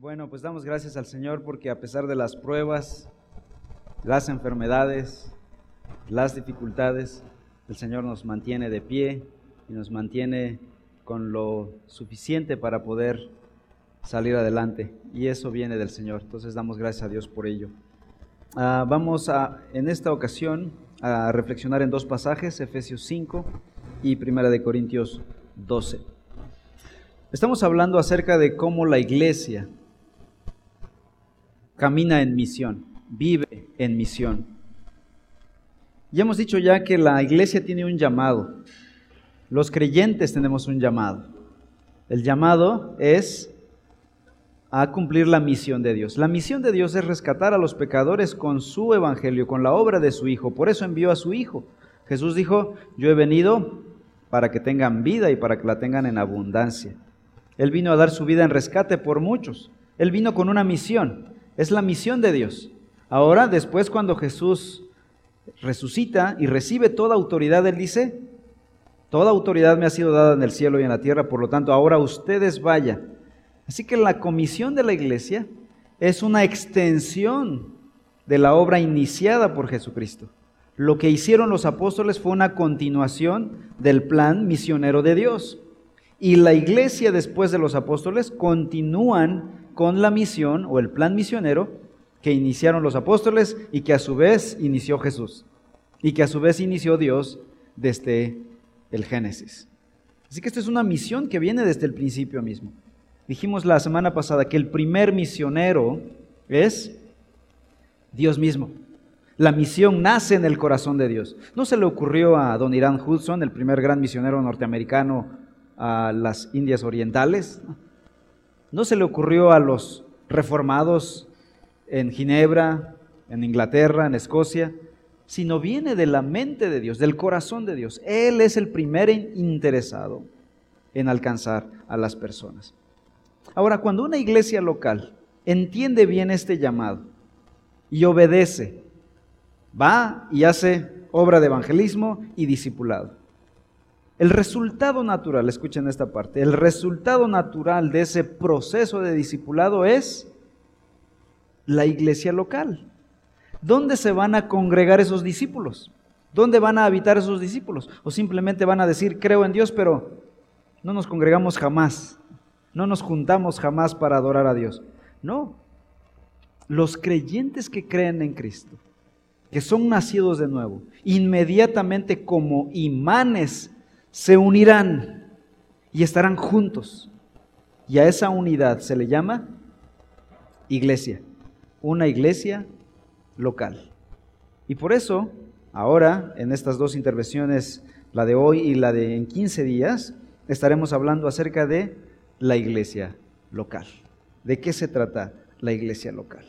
Bueno, pues damos gracias al Señor porque a pesar de las pruebas, las enfermedades, las dificultades, el Señor nos mantiene de pie y nos mantiene con lo suficiente para poder salir adelante. Y eso viene del Señor. Entonces damos gracias a Dios por ello. Ah, vamos a, en esta ocasión, a reflexionar en dos pasajes, Efesios 5 y Primera de Corintios 12. Estamos hablando acerca de cómo la iglesia camina en misión, vive en misión. Ya hemos dicho ya que la iglesia tiene un llamado. Los creyentes tenemos un llamado. El llamado es a cumplir la misión de Dios. La misión de Dios es rescatar a los pecadores con su evangelio, con la obra de su Hijo. Por eso envió a su Hijo. Jesús dijo, yo he venido para que tengan vida y para que la tengan en abundancia. Él vino a dar su vida en rescate por muchos. Él vino con una misión. Es la misión de Dios. Ahora, después cuando Jesús resucita y recibe toda autoridad, Él dice, toda autoridad me ha sido dada en el cielo y en la tierra, por lo tanto, ahora ustedes vayan Así que la comisión de la iglesia es una extensión de la obra iniciada por Jesucristo. Lo que hicieron los apóstoles fue una continuación del plan misionero de Dios. Y la iglesia después de los apóstoles continúan con la misión o el plan misionero que iniciaron los apóstoles y que a su vez inició Jesús. Y que a su vez inició Dios desde el Génesis. Así que esta es una misión que viene desde el principio mismo. Dijimos la semana pasada que el primer misionero es Dios mismo. La misión nace en el corazón de Dios. No se le ocurrió a don Irán Hudson, el primer gran misionero norteamericano a las Indias Orientales. No se le ocurrió a los reformados en Ginebra, en Inglaterra, en Escocia, sino viene de la mente de Dios, del corazón de Dios. Él es el primer interesado en alcanzar a las personas. Ahora, cuando una iglesia local entiende bien este llamado y obedece, va y hace obra de evangelismo y discipulado. El resultado natural, escuchen esta parte, el resultado natural de ese proceso de discipulado es la iglesia local. ¿Dónde se van a congregar esos discípulos? ¿Dónde van a habitar esos discípulos? O simplemente van a decir, creo en Dios, pero no nos congregamos jamás. No nos juntamos jamás para adorar a Dios. No. Los creyentes que creen en Cristo, que son nacidos de nuevo, inmediatamente como imanes se unirán y estarán juntos. Y a esa unidad se le llama iglesia, una iglesia local. Y por eso, ahora, en estas dos intervenciones, la de hoy y la de en 15 días, estaremos hablando acerca de la iglesia local. ¿De qué se trata la iglesia local?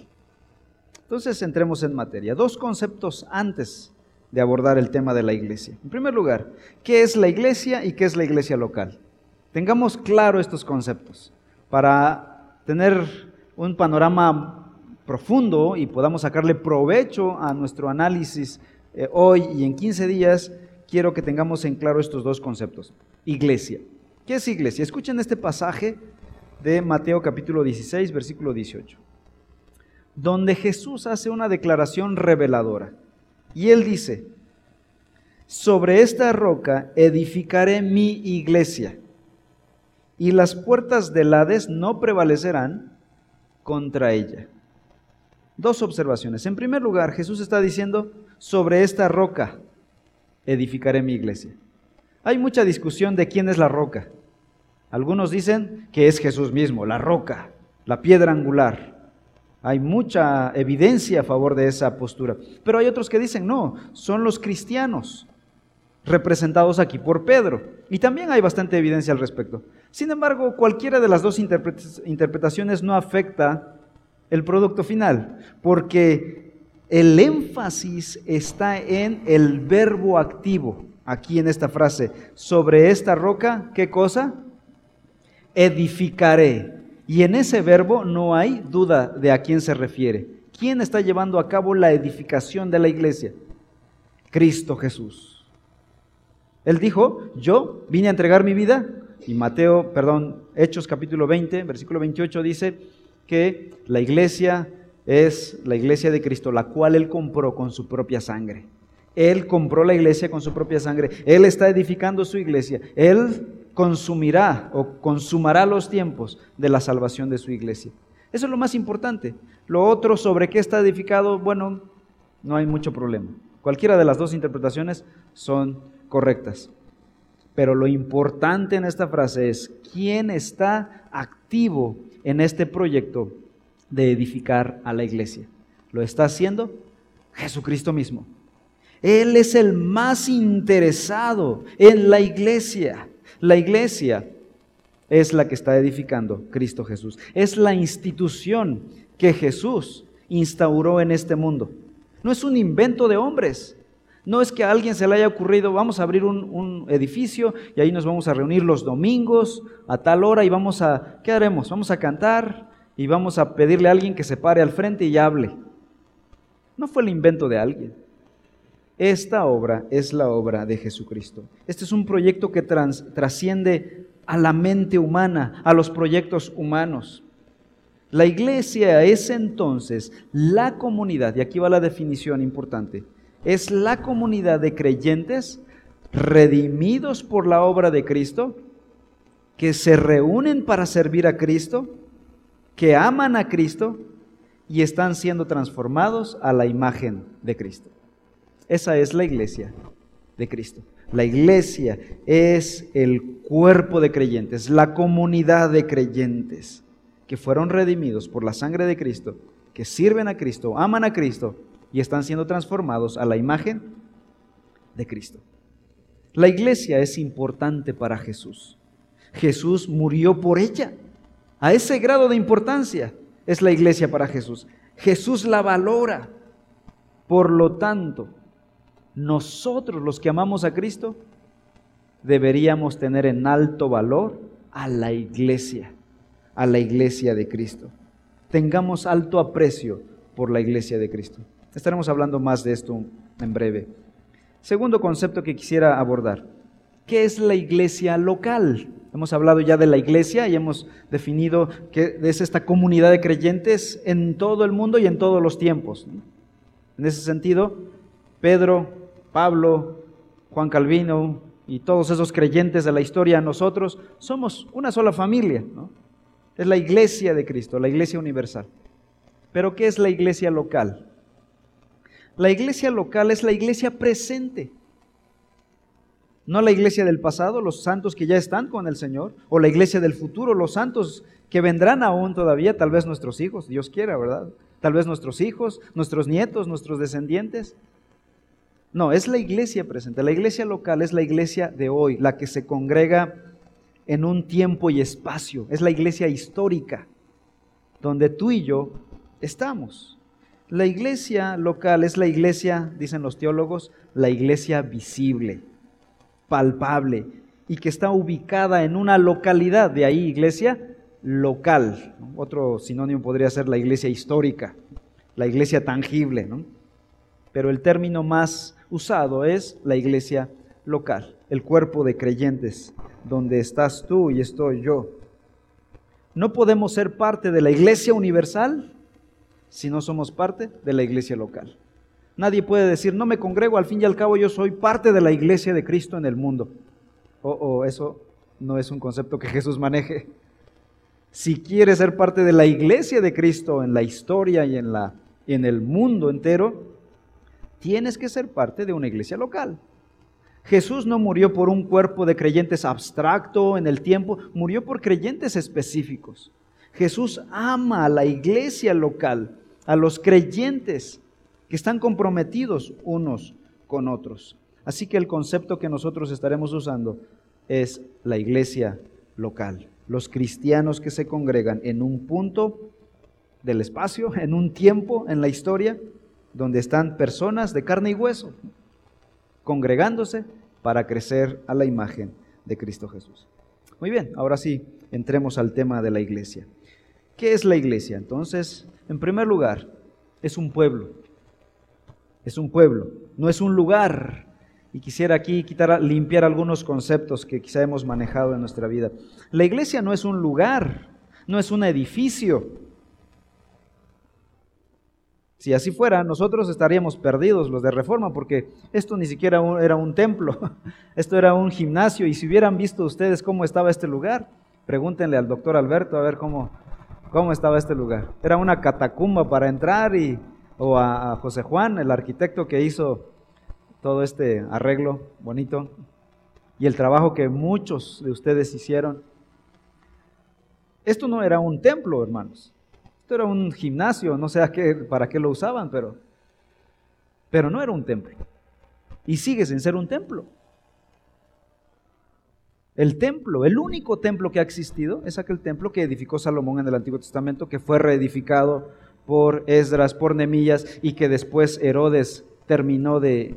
Entonces entremos en materia. Dos conceptos antes de abordar el tema de la iglesia. En primer lugar, ¿qué es la iglesia y qué es la iglesia local? Tengamos claro estos conceptos para tener un panorama profundo y podamos sacarle provecho a nuestro análisis eh, hoy y en 15 días. Quiero que tengamos en claro estos dos conceptos. Iglesia. ¿Qué es iglesia? Escuchen este pasaje de Mateo capítulo 16, versículo 18, donde Jesús hace una declaración reveladora. Y él dice, sobre esta roca edificaré mi iglesia, y las puertas del Hades no prevalecerán contra ella. Dos observaciones. En primer lugar, Jesús está diciendo, sobre esta roca edificaré mi iglesia. Hay mucha discusión de quién es la roca. Algunos dicen que es Jesús mismo, la roca, la piedra angular. Hay mucha evidencia a favor de esa postura. Pero hay otros que dicen, no, son los cristianos, representados aquí por Pedro. Y también hay bastante evidencia al respecto. Sin embargo, cualquiera de las dos interpretaciones no afecta el producto final, porque el énfasis está en el verbo activo aquí en esta frase, sobre esta roca, ¿qué cosa? Edificaré. Y en ese verbo no hay duda de a quién se refiere. ¿Quién está llevando a cabo la edificación de la iglesia? Cristo Jesús. Él dijo, yo vine a entregar mi vida. Y Mateo, perdón, Hechos capítulo 20, versículo 28 dice, que la iglesia es la iglesia de Cristo, la cual Él compró con su propia sangre. Él compró la iglesia con su propia sangre. Él está edificando su iglesia. Él consumirá o consumará los tiempos de la salvación de su iglesia. Eso es lo más importante. Lo otro sobre qué está edificado, bueno, no hay mucho problema. Cualquiera de las dos interpretaciones son correctas. Pero lo importante en esta frase es quién está activo en este proyecto de edificar a la iglesia. ¿Lo está haciendo? Jesucristo mismo. Él es el más interesado en la iglesia. La iglesia es la que está edificando Cristo Jesús. Es la institución que Jesús instauró en este mundo. No es un invento de hombres. No es que a alguien se le haya ocurrido, vamos a abrir un, edificio y ahí nos vamos a reunir los domingos a tal hora y vamos a, ¿qué haremos? Vamos a cantar y vamos a pedirle a alguien que se pare al frente y hable. No fue el invento de alguien. Esta obra es la obra de Jesucristo. Este es un proyecto que trasciende a la mente humana, a los proyectos humanos. La iglesia es entonces la comunidad, y aquí va la definición importante, es la comunidad de creyentes redimidos por la obra de Cristo, que se reúnen para servir a Cristo, que aman a Cristo y están siendo transformados a la imagen de Cristo. Esa es la iglesia de Cristo. La iglesia es el cuerpo de creyentes, la comunidad de creyentes que fueron redimidos por la sangre de Cristo, que sirven a Cristo, aman a Cristo y están siendo transformados a la imagen de Cristo. La iglesia es importante para Jesús. Jesús murió por ella. A ese grado de importancia es la iglesia para Jesús. Jesús la valora. Por lo tanto, nosotros los que amamos a Cristo deberíamos tener en alto valor a la iglesia, a la iglesia de Cristo. Tengamos alto aprecio por la iglesia de Cristo. Estaremos hablando más de esto en breve. Segundo concepto que quisiera abordar. ¿Qué es la iglesia local? Hemos hablado ya de la iglesia y hemos definido que es esta comunidad de creyentes en todo el mundo y en todos los tiempos. En ese sentido, Pedro Pablo, Juan Calvino y todos esos creyentes de la historia, nosotros somos una sola familia. Es la iglesia de Cristo, la iglesia universal. Pero ¿qué es la iglesia local? La iglesia local es la iglesia presente. No la iglesia del pasado, los santos que ya están con el Señor, o la iglesia del futuro, los santos que vendrán aún todavía, tal vez nuestros hijos, Dios quiera, ¿verdad? Tal vez nuestros hijos, nuestros nietos, nuestros descendientes. No, es la iglesia presente. La iglesia local es la iglesia de hoy, la que se congrega en un tiempo y espacio. Es la iglesia histórica, donde tú y yo estamos. La iglesia local es la iglesia, dicen los teólogos, la iglesia visible, palpable, y que está ubicada en una localidad, de ahí iglesia local. Otro sinónimo podría ser la iglesia histórica, la iglesia tangible, ¿no? Pero el término más usado es la iglesia local, el cuerpo de creyentes, donde estás tú y estoy yo. No podemos ser parte de la iglesia universal si no somos parte de la iglesia local. Nadie puede decir, no me congrego, al fin y al cabo yo soy parte de la iglesia de Cristo en el mundo. O oh, eso no es un concepto que Jesús maneje. Si quieres ser parte de la iglesia de Cristo en la historia y en, la, en el mundo entero, tienes que ser parte de una iglesia local. Jesús no murió por un cuerpo de creyentes abstracto en el tiempo, murió por creyentes específicos. Jesús ama a la iglesia local, a los creyentes que están comprometidos unos con otros. Así que el concepto que nosotros estaremos usando es la iglesia local, los cristianos que se congregan en un punto del espacio, en un tiempo en la historia, donde están personas de carne y hueso congregándose para crecer a la imagen de Cristo Jesús. Muy bien, ahora sí, entremos al tema de la iglesia. ¿Qué es la iglesia? Entonces, en primer lugar, es un pueblo. Es un pueblo, no es un lugar. Y quisiera aquí quitar, limpiar algunos conceptos que quizá hemos manejado en nuestra vida. La iglesia no es un lugar, no es un edificio, Si así fuera, nosotros estaríamos perdidos, los de Reforma, porque esto ni siquiera era un templo, esto era un gimnasio, y si hubieran visto ustedes cómo estaba este lugar, pregúntenle al doctor Alberto a ver cómo, cómo estaba este lugar. Era una catacumba para entrar, y, o a, a José Juan, el arquitecto que hizo todo este arreglo bonito, y el trabajo que muchos de ustedes hicieron. Esto no era un templo, hermanos era un gimnasio, no sé qué, para qué lo usaban, pero, pero no era un templo. Y sigue sin ser un templo. El templo, el único templo que ha existido, es aquel templo que edificó Salomón en el Antiguo Testamento, que fue reedificado por Esdras, por Nemillas, y que después Herodes terminó de,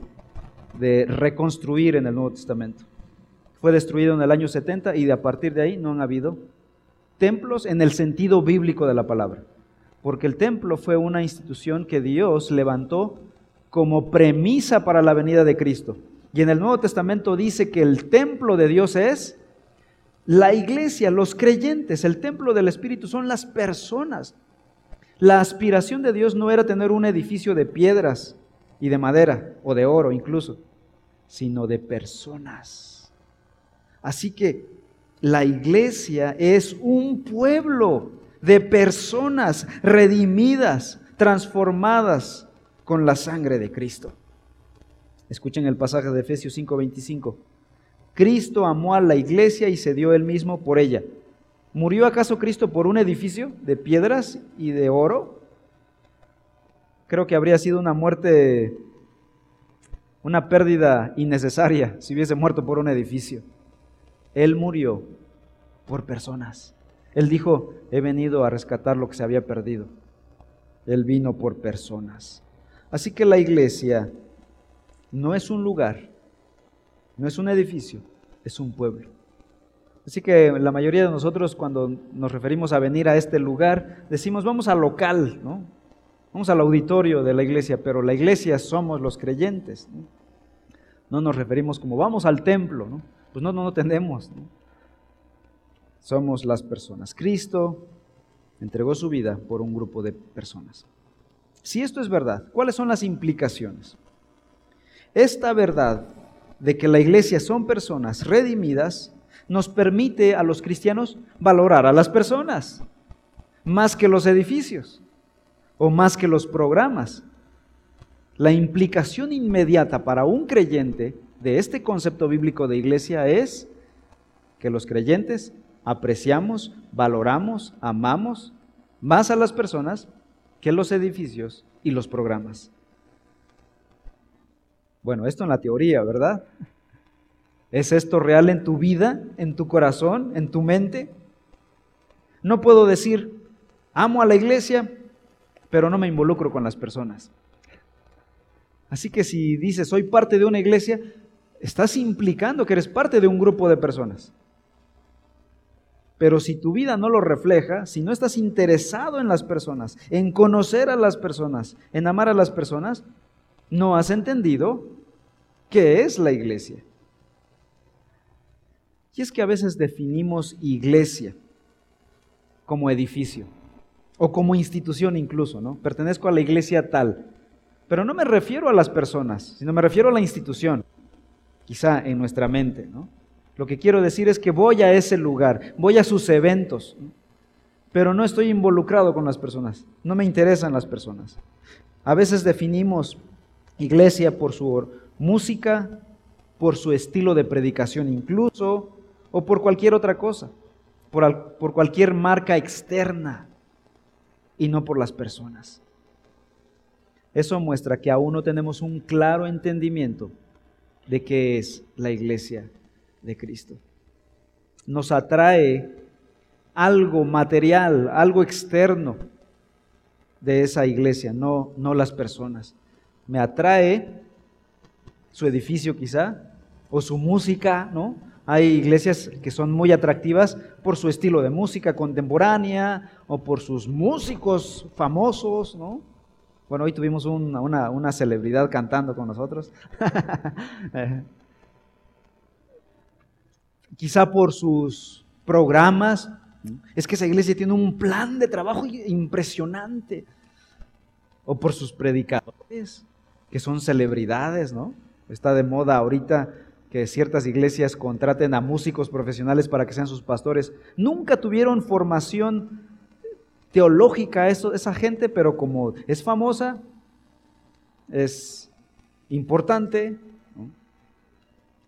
de reconstruir en el Nuevo Testamento. Fue destruido en el año 70 y de a partir de ahí no han habido templos en el sentido bíblico de la palabra porque el templo fue una institución que Dios levantó como premisa para la venida de Cristo. Y en el Nuevo Testamento dice que el templo de Dios es la iglesia, los creyentes, el templo del Espíritu son las personas. La aspiración de Dios no era tener un edificio de piedras y de madera o de oro incluso, sino de personas. Así que la iglesia es un pueblo de personas redimidas, transformadas con la sangre de Cristo. Escuchen el pasaje de Efesios 5:25. Cristo amó a la iglesia y se dio él mismo por ella. ¿Murió acaso Cristo por un edificio de piedras y de oro? Creo que habría sido una muerte, una pérdida innecesaria si hubiese muerto por un edificio. Él murió por personas. Él dijo, he venido a rescatar lo que se había perdido. Él vino por personas. Así que la iglesia no es un lugar, no es un edificio, es un pueblo. Así que la mayoría de nosotros cuando nos referimos a venir a este lugar, decimos vamos al local, ¿no? Vamos al auditorio de la iglesia, pero la iglesia somos los creyentes. No, nos referimos como vamos al templo, ¿no? Pues no, no, no tenemos. ¿no? Somos las personas. Cristo entregó su vida por un grupo de personas. Si esto es verdad, ¿cuáles son las implicaciones? Esta verdad de que la iglesia son personas redimidas nos permite a los cristianos valorar a las personas más que los edificios o más que los programas. La implicación inmediata para un creyente de este concepto bíblico de iglesia es que los creyentes apreciamos, valoramos, amamos más a las personas que los edificios y los programas. Bueno, esto en la teoría, ¿verdad? ¿Es esto real en tu vida, en tu corazón, en tu mente? No puedo decir, amo a la iglesia, pero no me involucro con las personas. Así que si dices, soy parte de una iglesia, estás implicando que eres parte de un grupo de personas. Pero si tu vida no lo refleja, si no estás interesado en las personas, en conocer a las personas, en amar a las personas, no has entendido qué es la iglesia. Y es que a veces definimos iglesia como edificio o como institución incluso, ¿no? Pertenezco a la iglesia tal. Pero no me refiero a las personas, sino me refiero a la institución, quizá en nuestra mente, ¿no? Lo que quiero decir es que voy a ese lugar, voy a sus eventos, pero no estoy involucrado con las personas, no me interesan las personas. A veces definimos iglesia por su música, por su estilo de predicación incluso, o por cualquier otra cosa, por, cualquier marca externa y no por las personas. Eso muestra que aún no tenemos un claro entendimiento de qué es la iglesia de Cristo. Nos atrae algo material, algo externo de esa iglesia, no, no las personas. Me atrae su edificio quizá, o su música, ¿no? Hay iglesias que son muy atractivas por su estilo de música contemporánea o por sus músicos famosos, ¿no? Bueno, hoy tuvimos una, una, una celebridad cantando con nosotros. quizá por sus programas. Es que esa iglesia tiene un plan de trabajo impresionante. o por sus predicadores, que son celebridades, ¿no? Está de moda ahorita que ciertas iglesias contraten a músicos profesionales para que sean sus pastores. Nunca tuvieron formación teológica eso, esa gente, pero como es famosa, es importante,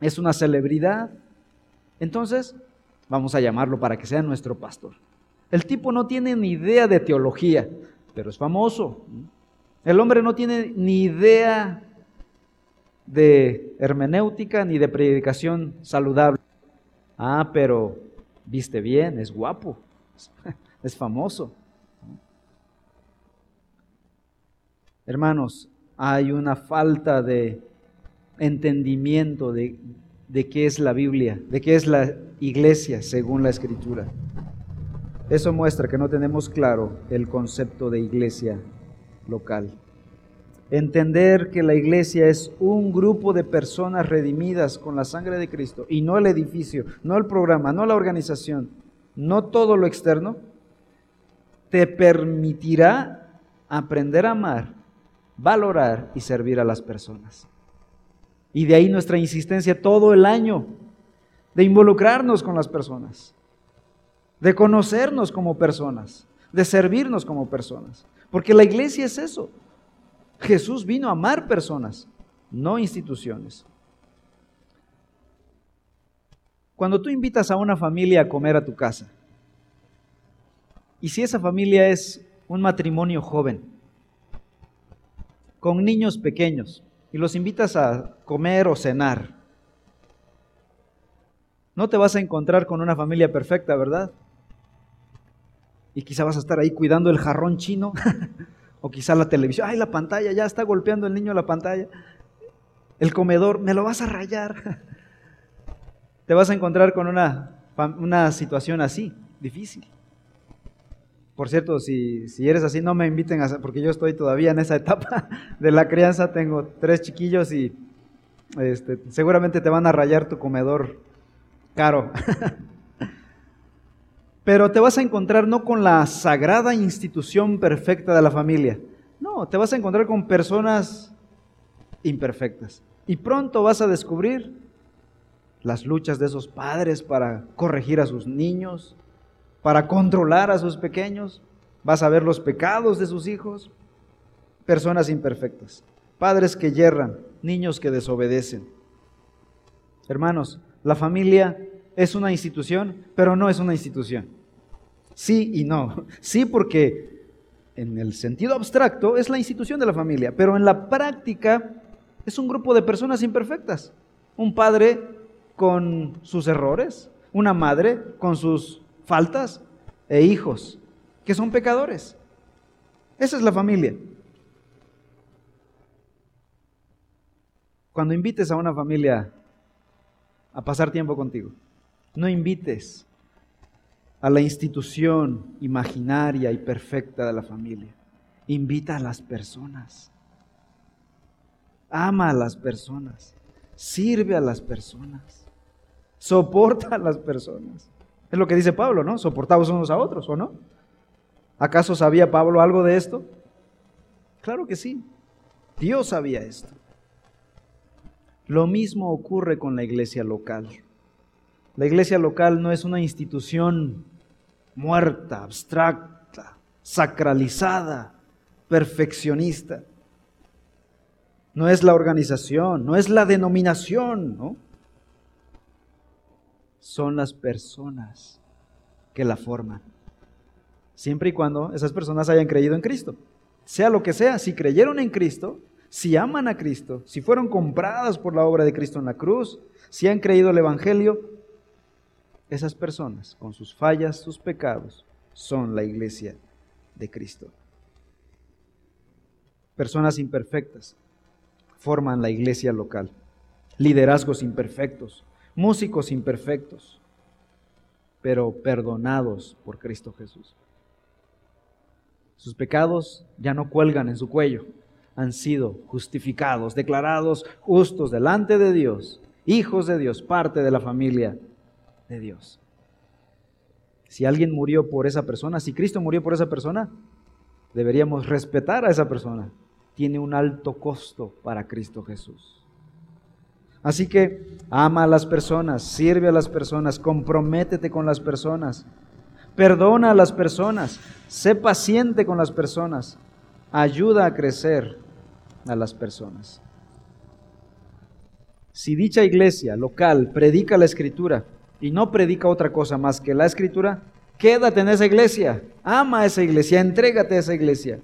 es una celebridad, entonces vamos a llamarlo para que sea nuestro pastor. El tipo no tiene ni idea de teología, pero es famoso. El hombre no tiene ni idea de hermenéutica ni de predicación saludable. Ah, pero viste bien, es guapo, es famoso. Hermanos, hay una falta de entendimiento de, de qué es la Biblia, de qué es la iglesia según la escritura. Eso muestra que no tenemos claro el concepto de iglesia local. Entender que la iglesia es un grupo de personas redimidas con la sangre de Cristo y no el edificio, no el programa, no la organización, no todo lo externo, te permitirá aprender a amar, valorar y servir a las personas. Y de ahí nuestra insistencia todo el año de involucrarnos con las personas, de conocernos como personas, de servirnos como personas. Porque la iglesia es eso, Jesús vino a amar personas, no instituciones. Cuando tú invitas a una familia a comer a tu casa, y si esa familia es un matrimonio joven, con niños pequeños, y los invitas a comer o cenar, no te vas a encontrar con una familia perfecta, ¿verdad? Y quizá vas a estar ahí cuidando el jarrón chino O quizá la televisión, ay, la pantalla, ya está golpeando el niño la pantalla. El comedor, me lo vas a rayar. Te vas a encontrar con una, una situación así, difícil. Por cierto, si, si, eres así, no me inviten a porque yo estoy todavía en esa etapa de la crianza, tengo tres chiquillos y este, seguramente te van a rayar tu comedor caro. Pero te vas a encontrar no con la sagrada institución perfecta de la familia. No, te vas a encontrar con personas imperfectas. Y pronto vas a descubrir las luchas de esos padres para corregir a sus niños, para controlar a sus pequeños. Vas a ver los pecados de sus hijos. Personas imperfectas. Padres que yerran, niños que desobedecen. Hermanos, la familia es una institución, pero no es una institución. Sí y no. Sí porque en el sentido abstracto es la institución de la familia, pero en la práctica es un grupo de personas imperfectas. Un padre con sus errores, una madre con sus faltas e hijos que son pecadores. Esa es la familia. Cuando invites a una familia a pasar tiempo contigo, no invites a la institución imaginaria y perfecta de la familia. Invita a las personas. Ama a las personas. Sirve a las personas. Soporta a las personas. Es lo que dice Pablo, ¿no? Soportamos unos a otros, ¿o no? ¿Acaso sabía Pablo algo de esto? Claro que sí. Dios sabía esto. Lo mismo ocurre con la iglesia local. La iglesia local no es una institución muerta, abstracta, sacralizada, perfeccionista. No es la organización, no es la denominación, ¿no? Son las personas que la forman. Siempre y cuando esas personas hayan creído en Cristo. Sea lo que sea, si creyeron en Cristo, si aman a Cristo, si fueron compradas por la obra de Cristo en la cruz, si han creído el Evangelio, esas personas, con sus fallas, sus pecados, son la iglesia de Cristo. Personas imperfectas forman la iglesia local. Liderazgos imperfectos, músicos imperfectos, pero perdonados por Cristo Jesús. Sus pecados ya no cuelgan en su cuello, han sido justificados, declarados justos delante de Dios, hijos de Dios, parte de la familia de Dios. Si alguien murió por esa persona, si Cristo murió por esa persona, deberíamos respetar a esa persona. Tiene un alto costo para Cristo Jesús. Así que ama a las personas, sirve a las personas, comprométete con las personas, perdona a las personas, sé paciente con las personas, ayuda a crecer a las personas. Si dicha iglesia local predica la escritura y no predica otra cosa más que la escritura, quédate en esa iglesia, ama a esa iglesia, entrégate a esa iglesia.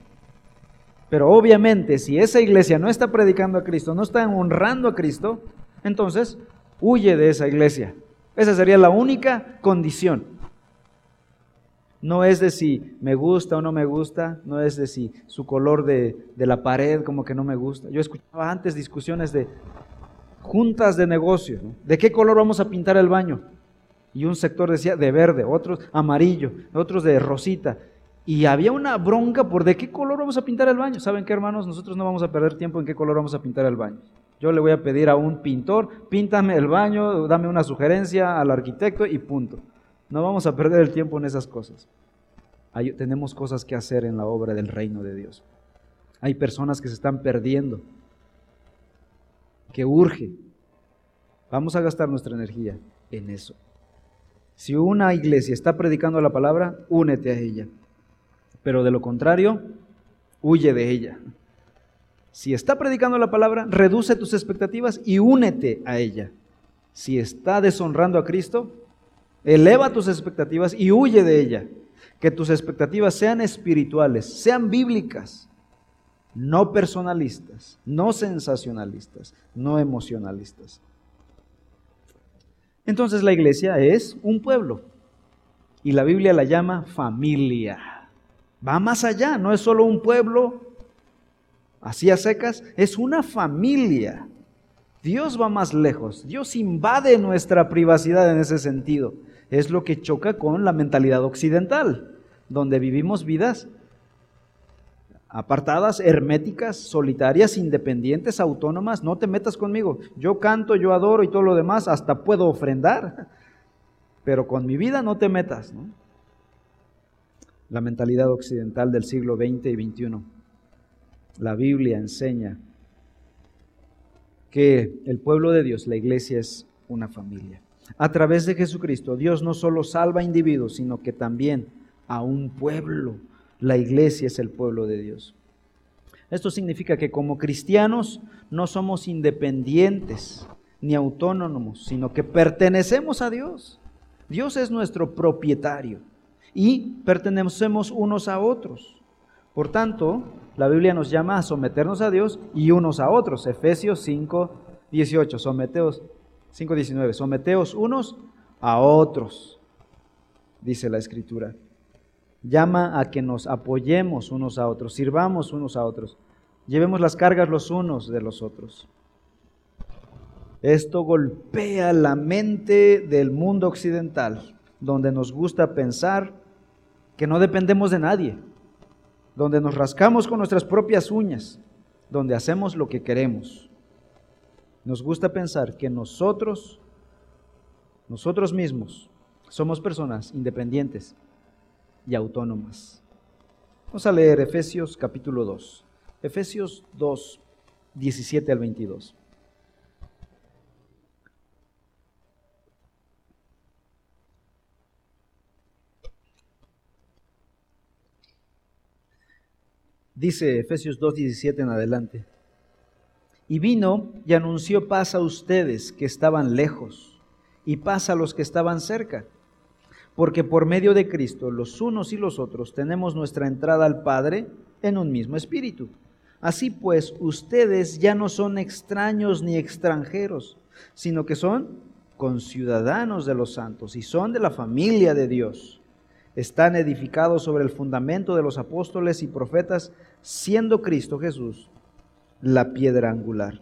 Pero obviamente si esa iglesia no está predicando a Cristo, no está honrando a Cristo, entonces huye de esa iglesia. Esa sería la única condición. No es de si me gusta o no me gusta, no es de si su color de, la pared como que no me gusta. Yo escuchaba antes discusiones de juntas de negocio, ¿de qué color vamos a pintar el baño? Y un sector decía de verde, otros amarillo, otros de rosita. Y había una bronca por de qué color vamos a pintar el baño. ¿Saben qué, hermanos? Nosotros no vamos a perder tiempo en qué color vamos a pintar el baño. Yo le voy a pedir a un pintor, píntame el baño, dame una sugerencia al arquitecto y punto. No vamos a perder el tiempo en esas cosas. tenemos cosas que hacer en la obra del reino de Dios. Hay personas que se están perdiendo, que urge. Vamos a gastar nuestra energía en eso. Si una iglesia está predicando la palabra, únete a ella. Pero de lo contrario, huye de ella. Si está predicando la palabra, reduce tus expectativas y únete a ella. Si está deshonrando a Cristo, eleva tus expectativas y huye de ella. Que tus expectativas sean espirituales, sean bíblicas, no personalistas, no sensacionalistas, no emocionalistas. Entonces la iglesia es un pueblo y la Biblia la llama familia. Va más allá, no es solo un pueblo así a secas, es una familia. Dios va más lejos, Dios invade nuestra privacidad en ese sentido. Es lo que choca con la mentalidad occidental, donde vivimos vidas apartadas, herméticas, solitarias, independientes, autónomas. No te metas conmigo. Yo canto, yo adoro y todo lo demás, hasta puedo ofrendar, pero con mi vida no te metas. La mentalidad occidental del siglo XX y XXI. La Biblia enseña que el pueblo de Dios, la iglesia, es una familia. A través de Jesucristo, Dios no solo salva individuos, sino que también a un pueblo. La iglesia es el pueblo de Dios. Esto significa que como cristianos no somos independientes ni autónomos, sino que pertenecemos a Dios. Dios es nuestro propietario y pertenecemos unos a otros. Por tanto, la Biblia nos llama a someternos a Dios y unos a otros. Efesios 5, 18, someteos, 5, 19, someteos unos a otros, dice la Escritura. Llama a que nos apoyemos unos a otros, sirvamos unos a otros, llevemos las cargas los unos de los otros. Esto golpea la mente del mundo occidental, donde nos gusta pensar que no dependemos de nadie donde nos rascamos con nuestras propias uñas, donde hacemos lo que queremos. Nos gusta pensar que nosotros, nosotros mismos, somos personas independientes y autónomas. Vamos a leer Efesios capítulo 2. Efesios 2, 17 al 22. Dice Efesios 2.17 en adelante. Y vino y anunció paz a ustedes que estaban lejos y paz a los que estaban cerca. Porque por medio de Cristo los unos y los otros tenemos nuestra entrada al Padre en un mismo espíritu. Así pues, ustedes ya no son extraños ni extranjeros, sino que son conciudadanos de los santos y son de la familia de Dios están edificados sobre el fundamento de los apóstoles y profetas, siendo Cristo Jesús la piedra angular,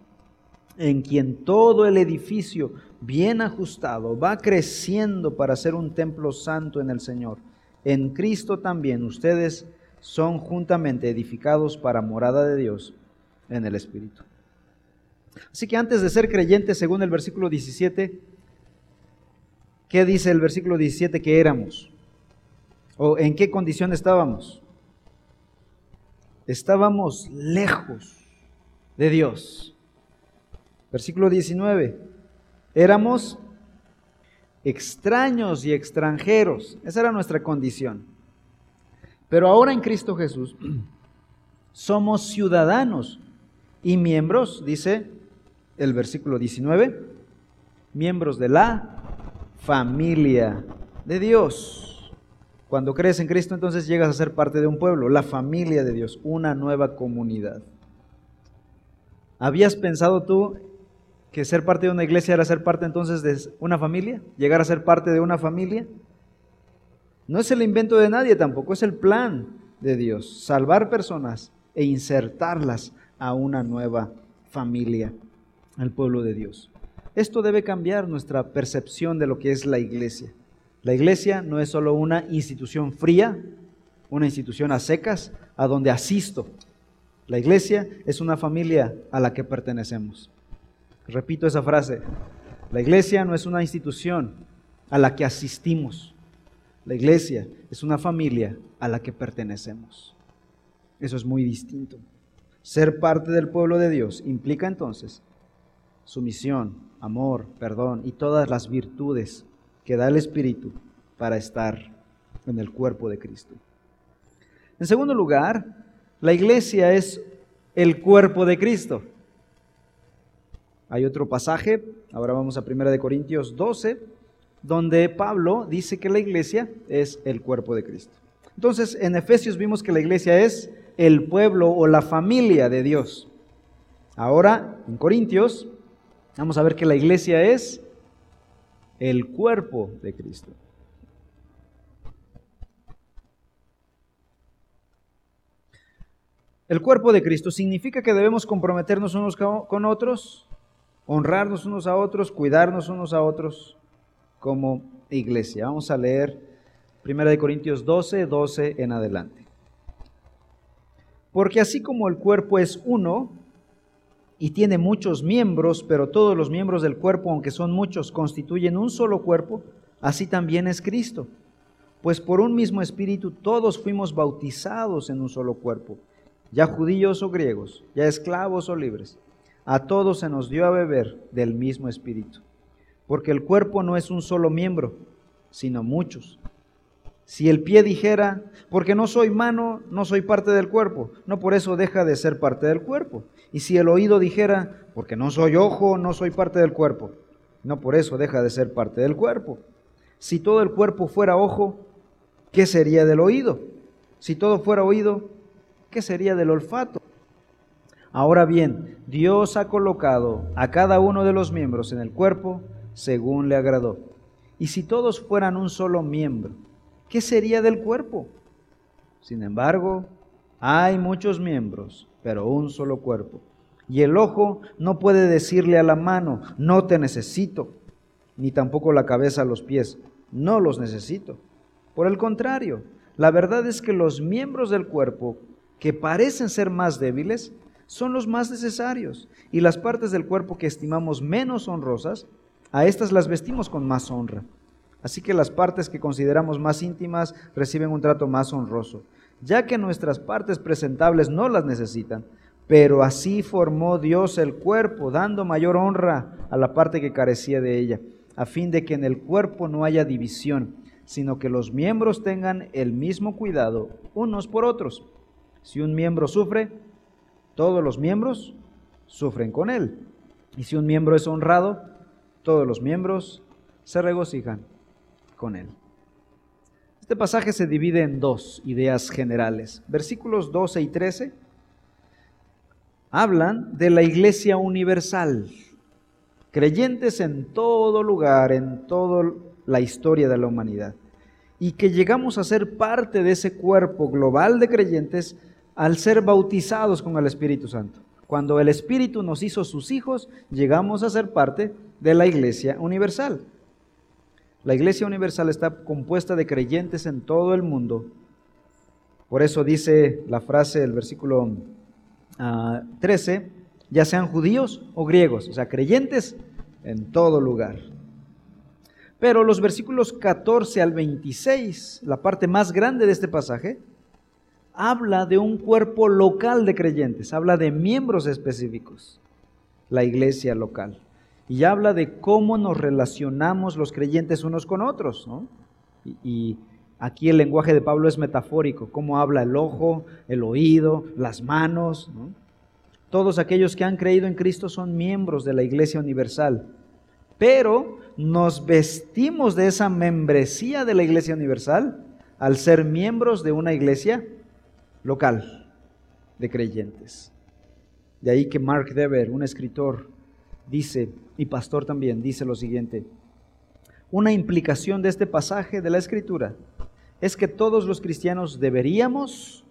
en quien todo el edificio bien ajustado va creciendo para ser un templo santo en el Señor. En Cristo también ustedes son juntamente edificados para morada de Dios en el Espíritu. Así que antes de ser creyentes, según el versículo 17, ¿qué dice el versículo 17 que éramos? ¿O en qué condición estábamos? estábamos lejos de Dios. Versículo 19. Éramos extraños y extranjeros. Esa era nuestra condición. Pero ahora en Cristo Jesús somos ciudadanos y miembros, dice el versículo 19, miembros de la familia de Dios. Cuando crees en Cristo, entonces llegas a ser parte de un pueblo, la familia de Dios, una nueva comunidad. ¿Habías pensado tú que ser parte de una iglesia era ser parte entonces de una familia? ¿Llegar a ser parte de una familia? No es el invento de nadie tampoco, es el plan de Dios, salvar personas e insertarlas a una nueva familia, al pueblo de Dios. Esto debe cambiar nuestra percepción de lo que es la iglesia. La iglesia no es solo una institución fría, una institución a secas, a donde asisto. La iglesia es una familia a la que pertenecemos. Repito esa frase. La iglesia no es una institución a la que asistimos. La iglesia es una familia a la que pertenecemos. Eso es muy distinto. Ser parte del pueblo de Dios implica entonces sumisión, amor, perdón y todas las virtudes que da el Espíritu para estar en el cuerpo de Cristo. En segundo lugar, la iglesia es el cuerpo de Cristo. Hay otro pasaje, ahora vamos a 1 Corintios 12, donde Pablo dice que la iglesia es el cuerpo de Cristo. Entonces, en Efesios vimos que la iglesia es el pueblo o la familia de Dios. Ahora, en Corintios, vamos a ver que la iglesia es el cuerpo de Cristo. El cuerpo de Cristo significa que debemos comprometernos unos con otros, honrarnos unos a otros, cuidarnos unos a otros como iglesia. Vamos a leer 1 Corintios 12, 12 en adelante. Porque así como el cuerpo es uno y tiene muchos miembros, pero todos los miembros del cuerpo, aunque son muchos, constituyen un solo cuerpo, así también es Cristo. Pues por un mismo espíritu todos fuimos bautizados en un solo cuerpo, ya judíos o griegos, ya esclavos o libres. A todos se nos dio a beber del mismo espíritu. Porque el cuerpo no es un solo miembro, sino muchos. Si el pie dijera, porque no soy mano, no soy parte del cuerpo, no por eso deja de ser parte del cuerpo. Y si el oído dijera, porque no soy ojo, no soy parte del cuerpo, no por eso deja de ser parte del cuerpo. Si todo el cuerpo fuera ojo, ¿qué sería del oído? Si todo fuera oído, ¿qué sería del olfato? Ahora bien, Dios ha colocado a cada uno de los miembros en el cuerpo según le agradó. Y si todos fueran un solo miembro, ¿qué sería del cuerpo? Sin embargo, hay muchos miembros, pero un solo cuerpo. Y el ojo no puede decirle a la mano, no te necesito, ni tampoco la cabeza a los pies, no los necesito. Por el contrario, la verdad es que los miembros del cuerpo que parecen ser más débiles son los más necesarios, y las partes del cuerpo que estimamos menos honrosas, a estas las vestimos con más honra. Así que las partes que consideramos más íntimas reciben un trato más honroso, ya que nuestras partes presentables no las necesitan, pero así formó Dios el cuerpo, dando mayor honra a la parte que carecía de ella, a fin de que en el cuerpo no haya división, sino que los miembros tengan el mismo cuidado unos por otros. Si un miembro sufre, todos los miembros sufren con él. Y si un miembro es honrado, todos los miembros se regocijan con él. Este pasaje se divide en dos ideas generales. Versículos 12 y 13 hablan de la iglesia universal, creyentes en todo lugar, en toda la historia de la humanidad, y que llegamos a ser parte de ese cuerpo global de creyentes al ser bautizados con el Espíritu Santo. Cuando el Espíritu nos hizo sus hijos, llegamos a ser parte de la iglesia universal. La iglesia universal está compuesta de creyentes en todo el mundo. Por eso dice la frase del versículo 13, ah, ya sean judíos o griegos, o sea, creyentes en todo lugar. Pero los versículos 14 al 26, la parte más grande de este pasaje, habla de un cuerpo local de creyentes, habla de miembros específicos, la iglesia local. Y habla de cómo nos relacionamos los creyentes unos con otros. Y, aquí el lenguaje de Pablo es metafórico, cómo habla el ojo, el oído, las manos. Todos aquellos que han creído en Cristo son miembros de la iglesia universal. Pero nos vestimos de esa membresía de la iglesia universal al ser miembros de una iglesia local de creyentes. De ahí que Mark Dever, un escritor, dice, y pastor también, dice lo siguiente, una implicación de este pasaje de la escritura es que todos los cristianos deberíamos,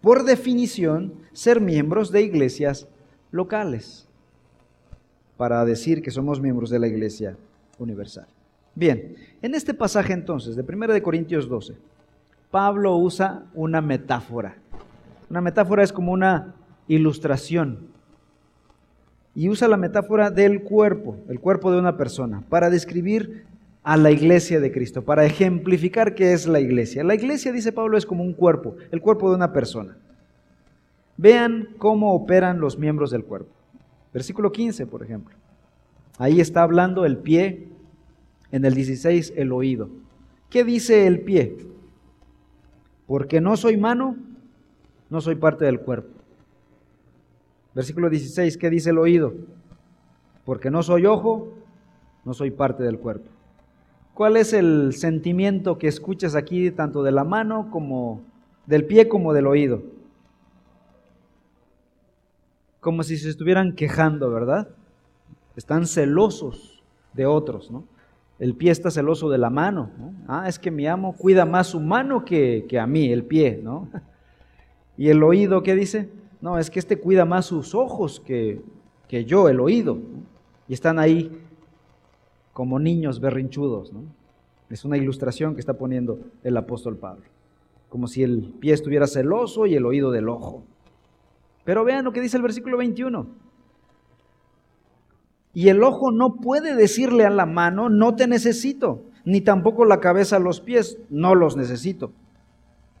por definición, ser miembros de iglesias locales, para decir que somos miembros de la iglesia universal. Bien, en este pasaje entonces, de 1 Corintios 12, Pablo usa una metáfora. Una metáfora es como una ilustración. Y usa la metáfora del cuerpo, el cuerpo de una persona, para describir a la iglesia de Cristo, para ejemplificar qué es la iglesia. La iglesia, dice Pablo, es como un cuerpo, el cuerpo de una persona. Vean cómo operan los miembros del cuerpo. Versículo 15, por ejemplo. Ahí está hablando el pie, en el 16 el oído. ¿Qué dice el pie? Porque no soy mano, no soy parte del cuerpo. Versículo 16, ¿qué dice el oído? Porque no soy ojo, no soy parte del cuerpo. ¿Cuál es el sentimiento que escuchas aquí tanto de la mano como del pie como del oído? Como si se estuvieran quejando, ¿verdad? Están celosos de otros, ¿no? El pie está celoso de la mano. ¿no? Ah, es que mi amo cuida más su mano que, que a mí, el pie, ¿no? Y el oído, ¿qué dice? No, es que este cuida más sus ojos que, que yo, el oído. Y están ahí como niños berrinchudos. ¿no? Es una ilustración que está poniendo el apóstol Pablo. Como si el pie estuviera celoso y el oído del ojo. Pero vean lo que dice el versículo 21. Y el ojo no puede decirle a la mano, no te necesito, ni tampoco la cabeza a los pies, no los necesito.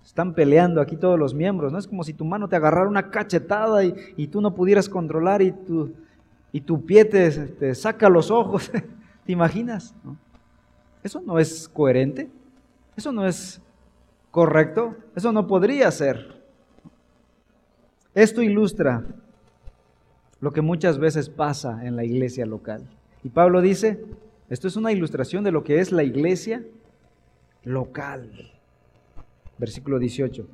Están peleando aquí todos los miembros, ¿no? Es como si tu mano te agarrara una cachetada y, tú no pudieras controlar y tu, pie te, saca los ojos. ¿Te imaginas? Eso no es coherente. Eso no es correcto. Eso no podría ser. Esto ilustra lo que muchas veces pasa en la iglesia local. Y Pablo dice, esto es una ilustración de lo que es la iglesia local. Versículo 18.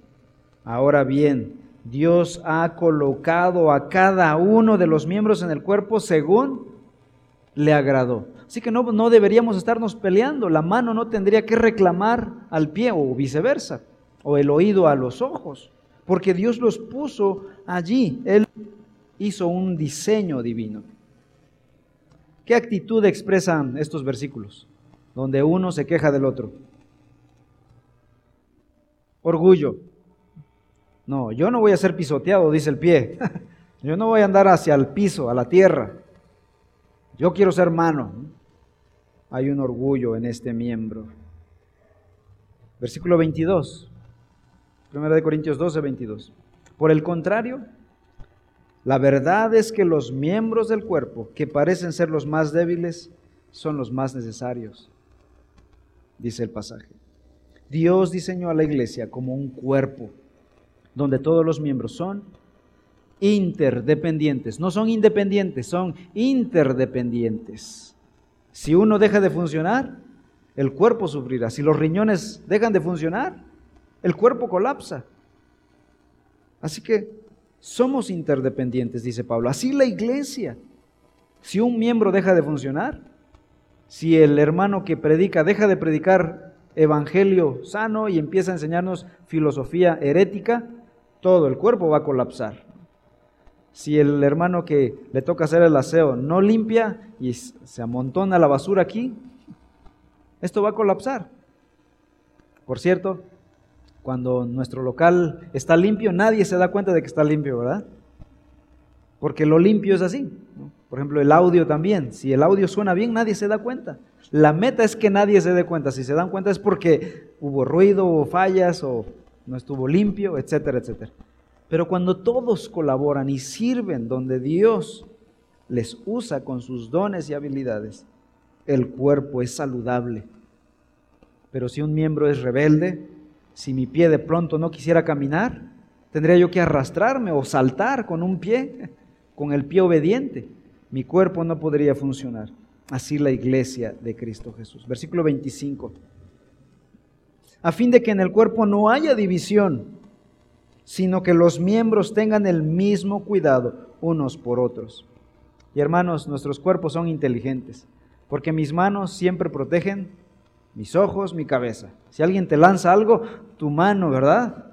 Ahora bien, Dios ha colocado a cada uno de los miembros en el cuerpo según le agradó. Así que no, no deberíamos estarnos peleando. La mano no tendría que reclamar al pie o viceversa, o el oído a los ojos, porque Dios los puso allí. Él hizo un diseño divino. ¿Qué actitud expresan estos versículos? Donde uno se queja del otro. Orgullo. No, yo no voy a ser pisoteado, dice el pie. Yo no voy a andar hacia el piso, a la tierra. Yo quiero ser mano. Hay un orgullo en este miembro. Versículo 22. Primera de Corintios 12, 22. Por el contrario, la verdad es que los miembros del cuerpo que parecen ser los más débiles son los más necesarios, dice el pasaje. Dios diseñó a la iglesia como un cuerpo donde todos los miembros son interdependientes. No son independientes, son interdependientes. Si uno deja de funcionar, el cuerpo sufrirá. Si los riñones dejan de funcionar, el cuerpo colapsa. Así que somos interdependientes, dice Pablo. Así la iglesia. Si un miembro deja de funcionar, si el hermano que predica deja de predicar evangelio sano y empieza a enseñarnos filosofía herética, todo el cuerpo va a colapsar. Si el hermano que le toca hacer el aseo no limpia y se amontona la basura aquí, esto va a colapsar. Por cierto, cuando nuestro local está limpio, nadie se da cuenta de que está limpio, ¿verdad? Porque lo limpio es así. Por ejemplo, el audio también. Si el audio suena bien, nadie se da cuenta. La meta es que nadie se dé cuenta. Si se dan cuenta es porque hubo ruido o fallas o no estuvo limpio, etcétera, etcétera. Pero cuando todos colaboran y sirven donde Dios les usa con sus dones y habilidades, el cuerpo es saludable. Pero si un miembro es rebelde, si mi pie de pronto no quisiera caminar, tendría yo que arrastrarme o saltar con un pie, con el pie obediente. Mi cuerpo no podría funcionar. Así la iglesia de Cristo Jesús. Versículo 25. A fin de que en el cuerpo no haya división, sino que los miembros tengan el mismo cuidado unos por otros. Y hermanos, nuestros cuerpos son inteligentes, porque mis manos siempre protegen mis ojos, mi cabeza. Si alguien te lanza algo, tu mano, ¿verdad?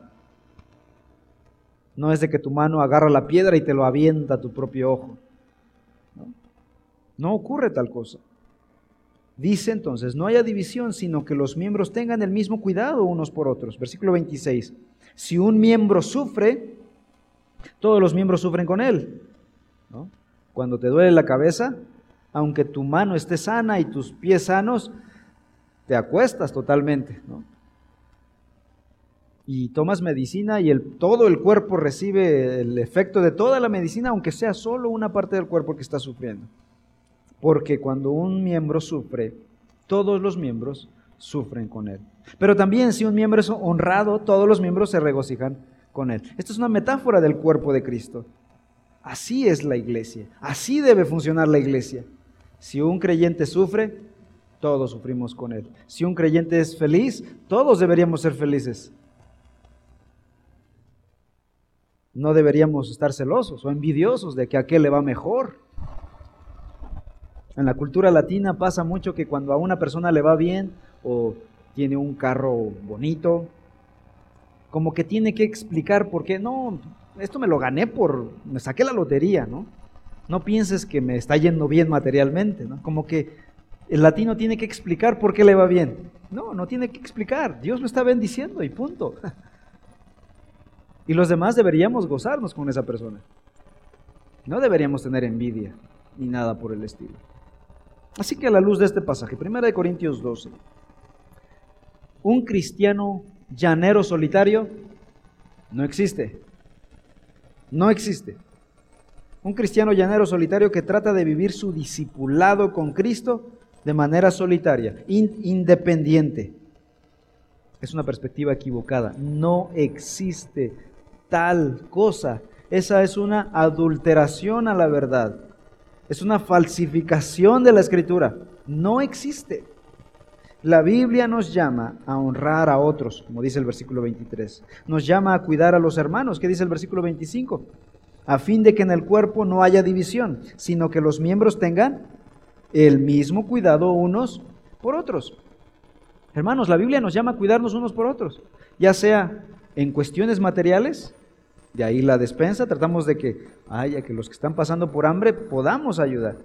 No es de que tu mano agarra la piedra y te lo avienta a tu propio ojo. No, ocurre tal cosa. Dice entonces, no haya división, sino que los miembros tengan el mismo cuidado unos por otros. Versículo 26. Si un miembro sufre, todos los miembros sufren con él. Cuando te duele la cabeza, aunque tu mano esté sana y tus pies sanos, te acuestas totalmente, ¿no? Y tomas medicina y todo el cuerpo recibe el efecto de toda la medicina, aunque sea solo una parte del cuerpo que está sufriendo. Porque cuando un miembro sufre, todos los miembros sufren con él. Pero también si un miembro es honrado, todos los miembros se regocijan con él. Esto es una metáfora del cuerpo de Cristo. Así es la iglesia. Así debe funcionar la iglesia. Si un creyente sufre, todos sufrimos con él. Si un creyente es feliz, todos deberíamos ser felices. No deberíamos estar celosos o envidiosos de que a aquel le va mejor. En la cultura latina pasa mucho que cuando a una persona le va bien o tiene un carro bonito, como que tiene que explicar por qué, no, esto me lo gané por, me saqué la lotería, ¿no? No pienses que me está yendo bien materialmente, ¿no? Como que el latino tiene que explicar por qué le va bien. No, no tiene que explicar, Dios lo está bendiciendo y punto. Y los demás deberíamos gozarnos con esa persona. No deberíamos tener envidia ni nada por el estilo. Así que a la luz de este pasaje, 1 Corintios 12, un cristiano llanero solitario no existe. No existe. Un cristiano llanero solitario que trata de vivir su discipulado con Cristo de manera solitaria, independiente. Es una perspectiva equivocada. No existe tal cosa. Esa es una adulteración a la verdad. Es una falsificación de la escritura. No existe. La Biblia nos llama a honrar a otros, como dice el versículo 23. Nos llama a cuidar a los hermanos, ¿qué dice el versículo 25? A fin de que en el cuerpo no haya división, sino que los miembros tengan el mismo cuidado unos por otros. Hermanos, la Biblia nos llama a cuidarnos unos por otros, ya sea en cuestiones materiales, de ahí la despensa, tratamos de que haya que los que están pasando por hambre podamos ayudar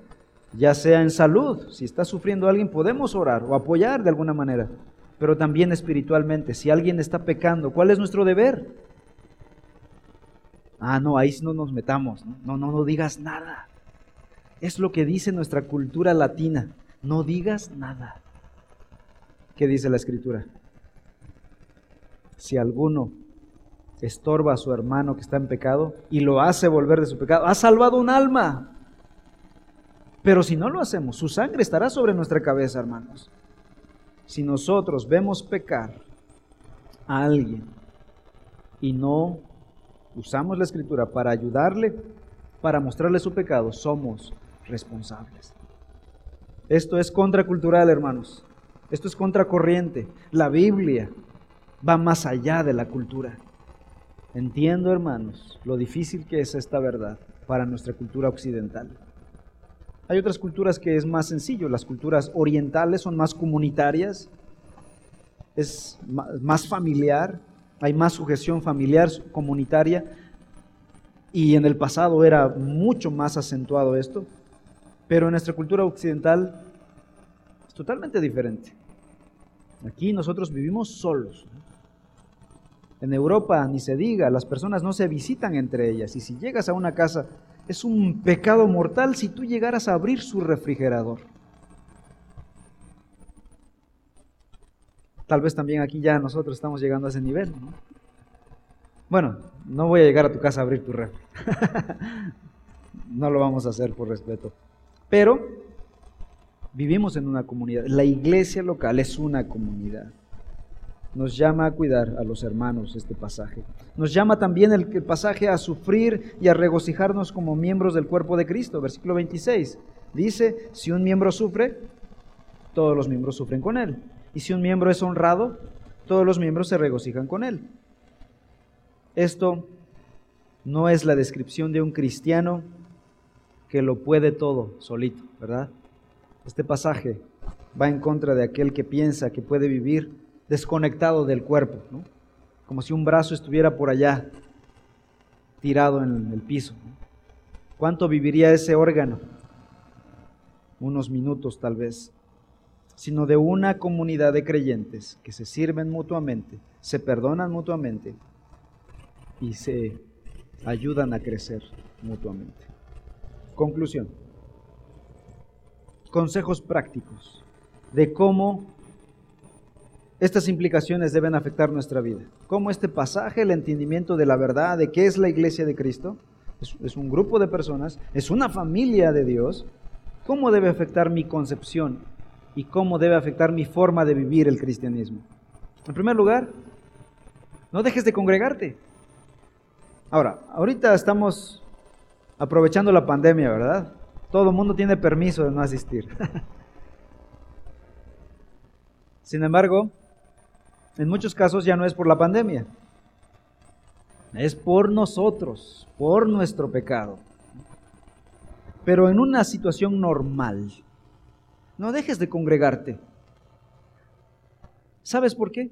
ya sea en salud, si está sufriendo alguien, podemos orar o apoyar de alguna manera, pero también espiritualmente, si alguien está pecando, ¿cuál es nuestro deber? Ah, no, ahí no nos metamos, no, no, no, digas nada. Es lo que dice nuestra cultura latina, no digas nada. ¿Qué dice la escritura? Si alguno estorba a su hermano que está en pecado y lo hace volver de su pecado, ha salvado un alma. Pero si no lo hacemos, su sangre estará sobre nuestra cabeza, hermanos. Si nosotros vemos pecar a alguien y no usamos la escritura para ayudarle, para mostrarle su pecado, somos responsables. Esto es contracultural, hermanos. Esto es contracorriente. La Biblia va más allá de la cultura. Entiendo, hermanos, lo difícil que es esta verdad para nuestra cultura occidental. Hay otras culturas que es más sencillo, las culturas orientales son más comunitarias, es más familiar, hay más sujeción familiar, comunitaria, y en el pasado era mucho más acentuado esto, pero en nuestra cultura occidental es totalmente diferente. Aquí nosotros vivimos solos. En Europa ni se diga, las personas no se visitan entre ellas, y si llegas a una casa es un pecado mortal si tú llegaras a abrir su refrigerador. Tal vez también aquí ya nosotros estamos llegando a ese nivel. Bueno, no voy a llegar a tu casa a abrir tu red. no lo vamos a hacer por respeto. Pero vivimos en una comunidad. La iglesia local es una comunidad. Nos llama a cuidar a los hermanos este pasaje. Nos llama también el, pasaje a sufrir y a regocijarnos como miembros del cuerpo de Cristo. Versículo 26 dice, si un miembro sufre, todos los miembros sufren con él. Y si un miembro es honrado, todos los miembros se regocijan con él. Esto no es la descripción de un cristiano que lo puede todo solito, ¿verdad? Este pasaje va en contra de aquel que piensa que puede vivir desconectado del cuerpo, como si un brazo estuviera por allá, tirado en el piso. ¿Cuánto viviría ese órgano? Unos minutos tal vez sino de una comunidad de creyentes que se sirven mutuamente, se perdonan mutuamente y se ayudan a crecer mutuamente. Conclusión. Consejos prácticos de cómo estas implicaciones deben afectar nuestra vida. Cómo este pasaje, el entendimiento de la verdad, de qué es la iglesia de Cristo, es, es un grupo de personas, es una familia de Dios, cómo debe afectar mi concepción y cómo debe afectar mi forma de vivir el cristianismo. En primer lugar, no dejes de congregarte. Ahora, ahorita estamos aprovechando la pandemia, ¿verdad? Todo el mundo tiene permiso de no asistir. Sin embargo, en muchos casos ya no es por la pandemia, es por nosotros, por nuestro pecado. Pero en una situación normal, no dejes de congregarte. ¿Sabes por qué?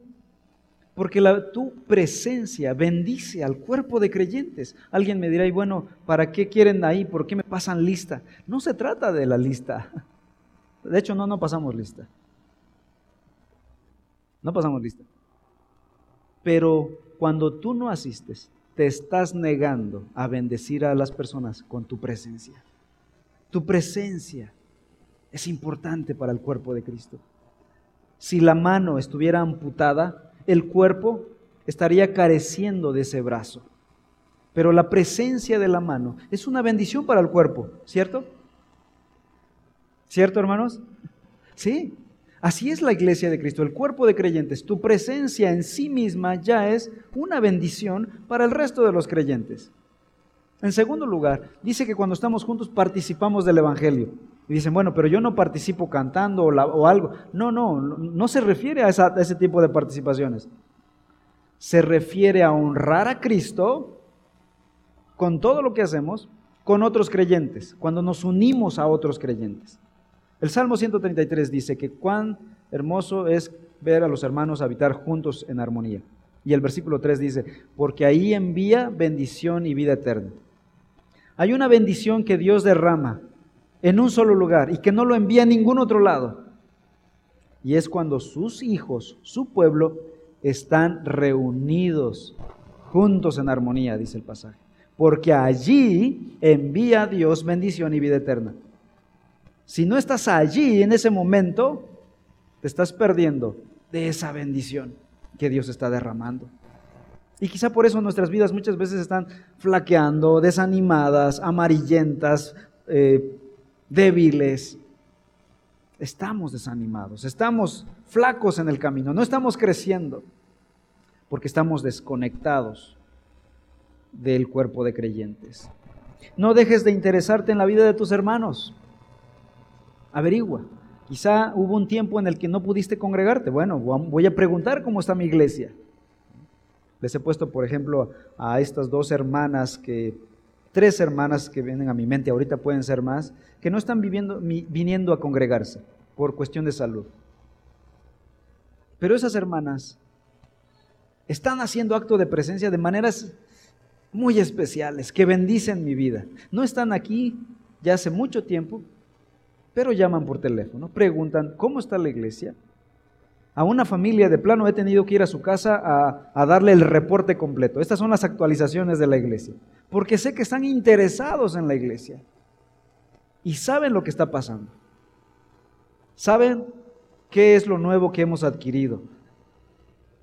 Porque la, tu presencia bendice al cuerpo de creyentes. Alguien me dirá, y bueno, ¿para qué quieren ahí? ¿Por qué me pasan lista? No se trata de la lista. De hecho, no, no pasamos lista. No pasamos lista. Pero cuando tú no asistes, te estás negando a bendecir a las personas con tu presencia. Tu presencia es importante para el cuerpo de Cristo. Si la mano estuviera amputada, el cuerpo estaría careciendo de ese brazo. Pero la presencia de la mano es una bendición para el cuerpo, ¿cierto? ¿Cierto, hermanos? Sí. Así es la iglesia de Cristo, el cuerpo de creyentes. Tu presencia en sí misma ya es una bendición para el resto de los creyentes. En segundo lugar, dice que cuando estamos juntos participamos del Evangelio. Y dicen, bueno, pero yo no participo cantando o, algo. No, no, no se refiere a, a ese tipo de participaciones. Se refiere a honrar a Cristo con todo lo que hacemos con otros creyentes, cuando nos unimos a otros creyentes. El Salmo 133 dice que cuán hermoso es ver a los hermanos habitar juntos en armonía. Y el versículo 3 dice, porque ahí envía bendición y vida eterna. Hay una bendición que Dios derrama en un solo lugar y que no lo envía a ningún otro lado. Y es cuando sus hijos, su pueblo, están reunidos juntos en armonía, dice el pasaje. Porque allí envía Dios bendición y vida eterna. Si no estás allí en ese momento, te estás perdiendo de esa bendición que Dios está derramando. Y quizá por eso nuestras vidas muchas veces están flaqueando, desanimadas, amarillentas, eh, débiles, estamos desanimados, estamos flacos en el camino, no estamos creciendo, porque estamos desconectados del cuerpo de creyentes. No dejes de interesarte en la vida de tus hermanos. Averigua. Quizá hubo un tiempo en el que no pudiste congregarte. Bueno, voy a preguntar cómo está mi iglesia. Les he puesto, por ejemplo, a estas dos hermanas que tres hermanas que vienen a mi mente, ahorita pueden ser más, que no están viviendo, viniendo a congregarse por cuestión de salud. Pero esas hermanas están haciendo acto de presencia de maneras muy especiales que bendicen mi vida. No están aquí ya hace mucho tiempo, pero llaman por teléfono, preguntan, ¿cómo está la iglesia? A una familia de plano he tenido que ir a su casa a, darle el reporte completo. Estas son las actualizaciones de la iglesia porque sé que están interesados en la iglesia y saben lo que está pasando. Saben qué es lo nuevo que hemos adquirido,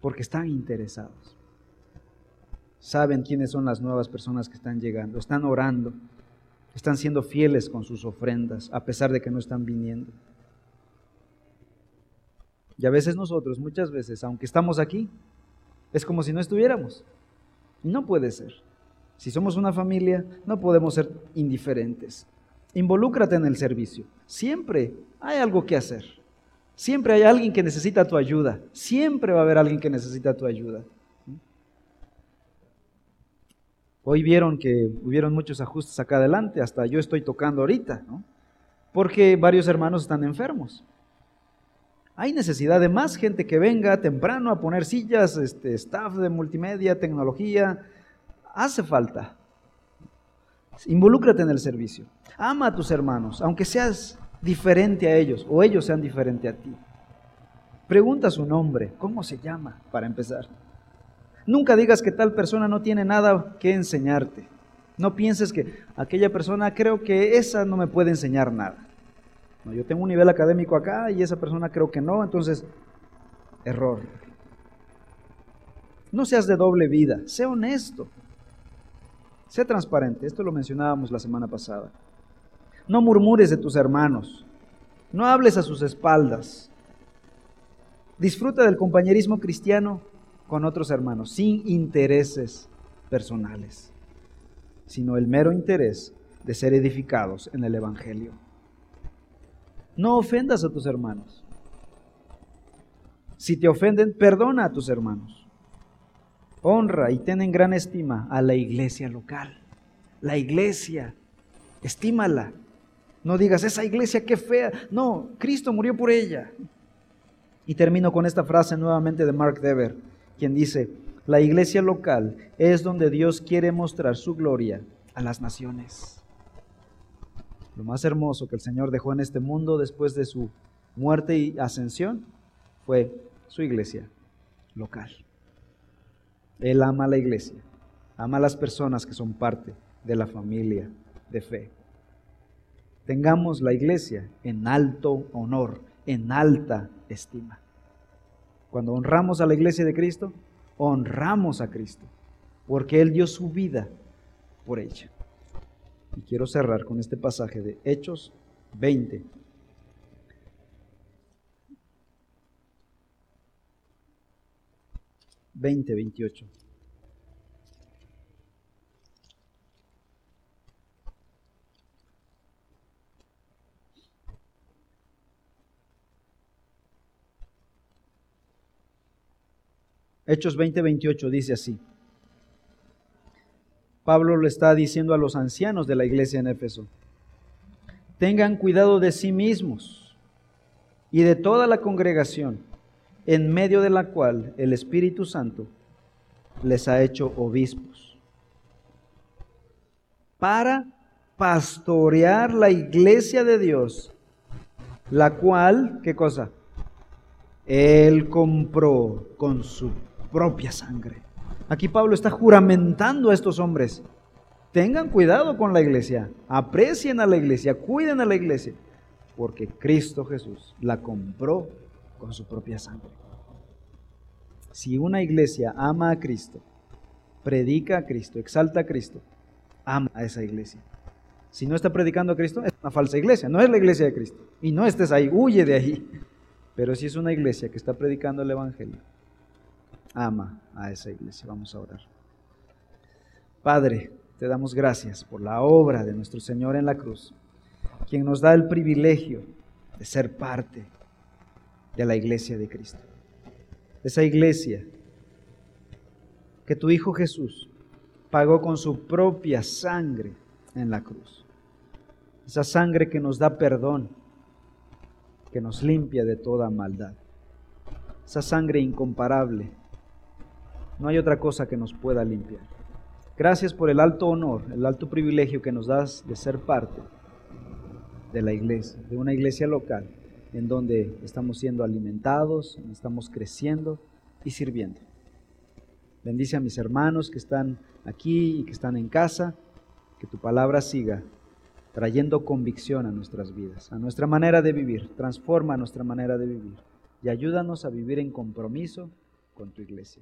porque están interesados. saben quiénes son las nuevas personas que están llegando, están orando, están siendo fieles con sus ofrendas, a pesar de que no están viniendo. Y a veces nosotros, muchas veces, aunque estamos aquí, es como si no estuviéramos. Y no puede ser. Si somos una familia, no podemos ser indiferentes. Involúcrate en el servicio. Siempre hay algo que hacer. Siempre hay alguien que necesita tu ayuda. Siempre va a haber alguien que necesita tu ayuda. Hoy vieron que hubieron muchos ajustes acá adelante, hasta yo estoy tocando ahorita, ¿no? Porque varios hermanos están enfermos. Hay necesidad de más gente que venga temprano a poner sillas, este, staff de multimedia, tecnología. Hace falta. Involúcrate en el servicio. Ama a tus hermanos, aunque seas diferente a ellos o ellos sean diferentes a ti. Pregunta su nombre, ¿cómo se llama? Para empezar. Nunca digas que tal persona no tiene nada que enseñarte. No pienses que aquella persona creo que esa no me puede enseñar nada. No, yo tengo un nivel académico acá y esa persona creo que no, entonces, error. No seas de doble vida, sé honesto. Sé transparente, esto lo mencionábamos la semana pasada. No murmures de tus hermanos, no hables a sus espaldas. Disfruta del compañerismo cristiano con otros hermanos, sin intereses personales, sino el mero interés de ser edificados en el Evangelio. No ofendas a tus hermanos. Si te ofenden, perdona a tus hermanos. Honra y ten en gran estima a la iglesia local. La iglesia, estímala. No digas, esa iglesia qué fea. No, Cristo murió por ella. Y termino con esta frase nuevamente de Mark Dever, quien dice, la iglesia local es donde Dios quiere mostrar su gloria a las naciones. Lo más hermoso que el Señor dejó en este mundo después de su muerte y ascensión fue su iglesia local. Él ama a la iglesia, ama a las personas que son parte de la familia de fe. Tengamos la iglesia en alto honor, en alta estima. Cuando honramos a la iglesia de Cristo, honramos a Cristo, porque Él dio su vida por ella. Y quiero cerrar con este pasaje de Hechos 20. Veinte, veintiocho. Hechos 20, 28 dice así. Pablo le está diciendo a los ancianos de la iglesia en Éfeso, tengan cuidado de sí mismos y de toda la congregación, en medio de la cual el Espíritu Santo les ha hecho obispos, para pastorear la iglesia de Dios, la cual, ¿qué cosa? Él compró con su propia sangre. Aquí Pablo está juramentando a estos hombres. Tengan cuidado con la iglesia, aprecien a la iglesia, cuiden a la iglesia, porque Cristo Jesús la compró con su propia sangre. Si una iglesia ama a Cristo, predica a Cristo, exalta a Cristo, ama a esa iglesia. Si no está predicando a Cristo, es una falsa iglesia, no es la iglesia de Cristo. Y no estés ahí, huye de ahí. Pero si es una iglesia que está predicando el Evangelio, ama a esa iglesia. Vamos a orar. Padre, te damos gracias por la obra de nuestro Señor en la cruz, quien nos da el privilegio de ser parte de la iglesia de Cristo. Esa iglesia que tu Hijo Jesús pagó con su propia sangre en la cruz. Esa sangre que nos da perdón, que nos limpia de toda maldad. Esa sangre incomparable no hay otra cosa que nos pueda limpiar. Gracias por el alto honor, el alto privilegio que nos das de ser parte de la iglesia, de una iglesia local, en donde estamos siendo alimentados, estamos creciendo y sirviendo. Bendice a mis hermanos que están aquí y que están en casa, que tu palabra siga trayendo convicción a nuestras vidas, a nuestra manera de vivir, transforma nuestra manera de vivir y ayúdanos a vivir en compromiso con tu iglesia.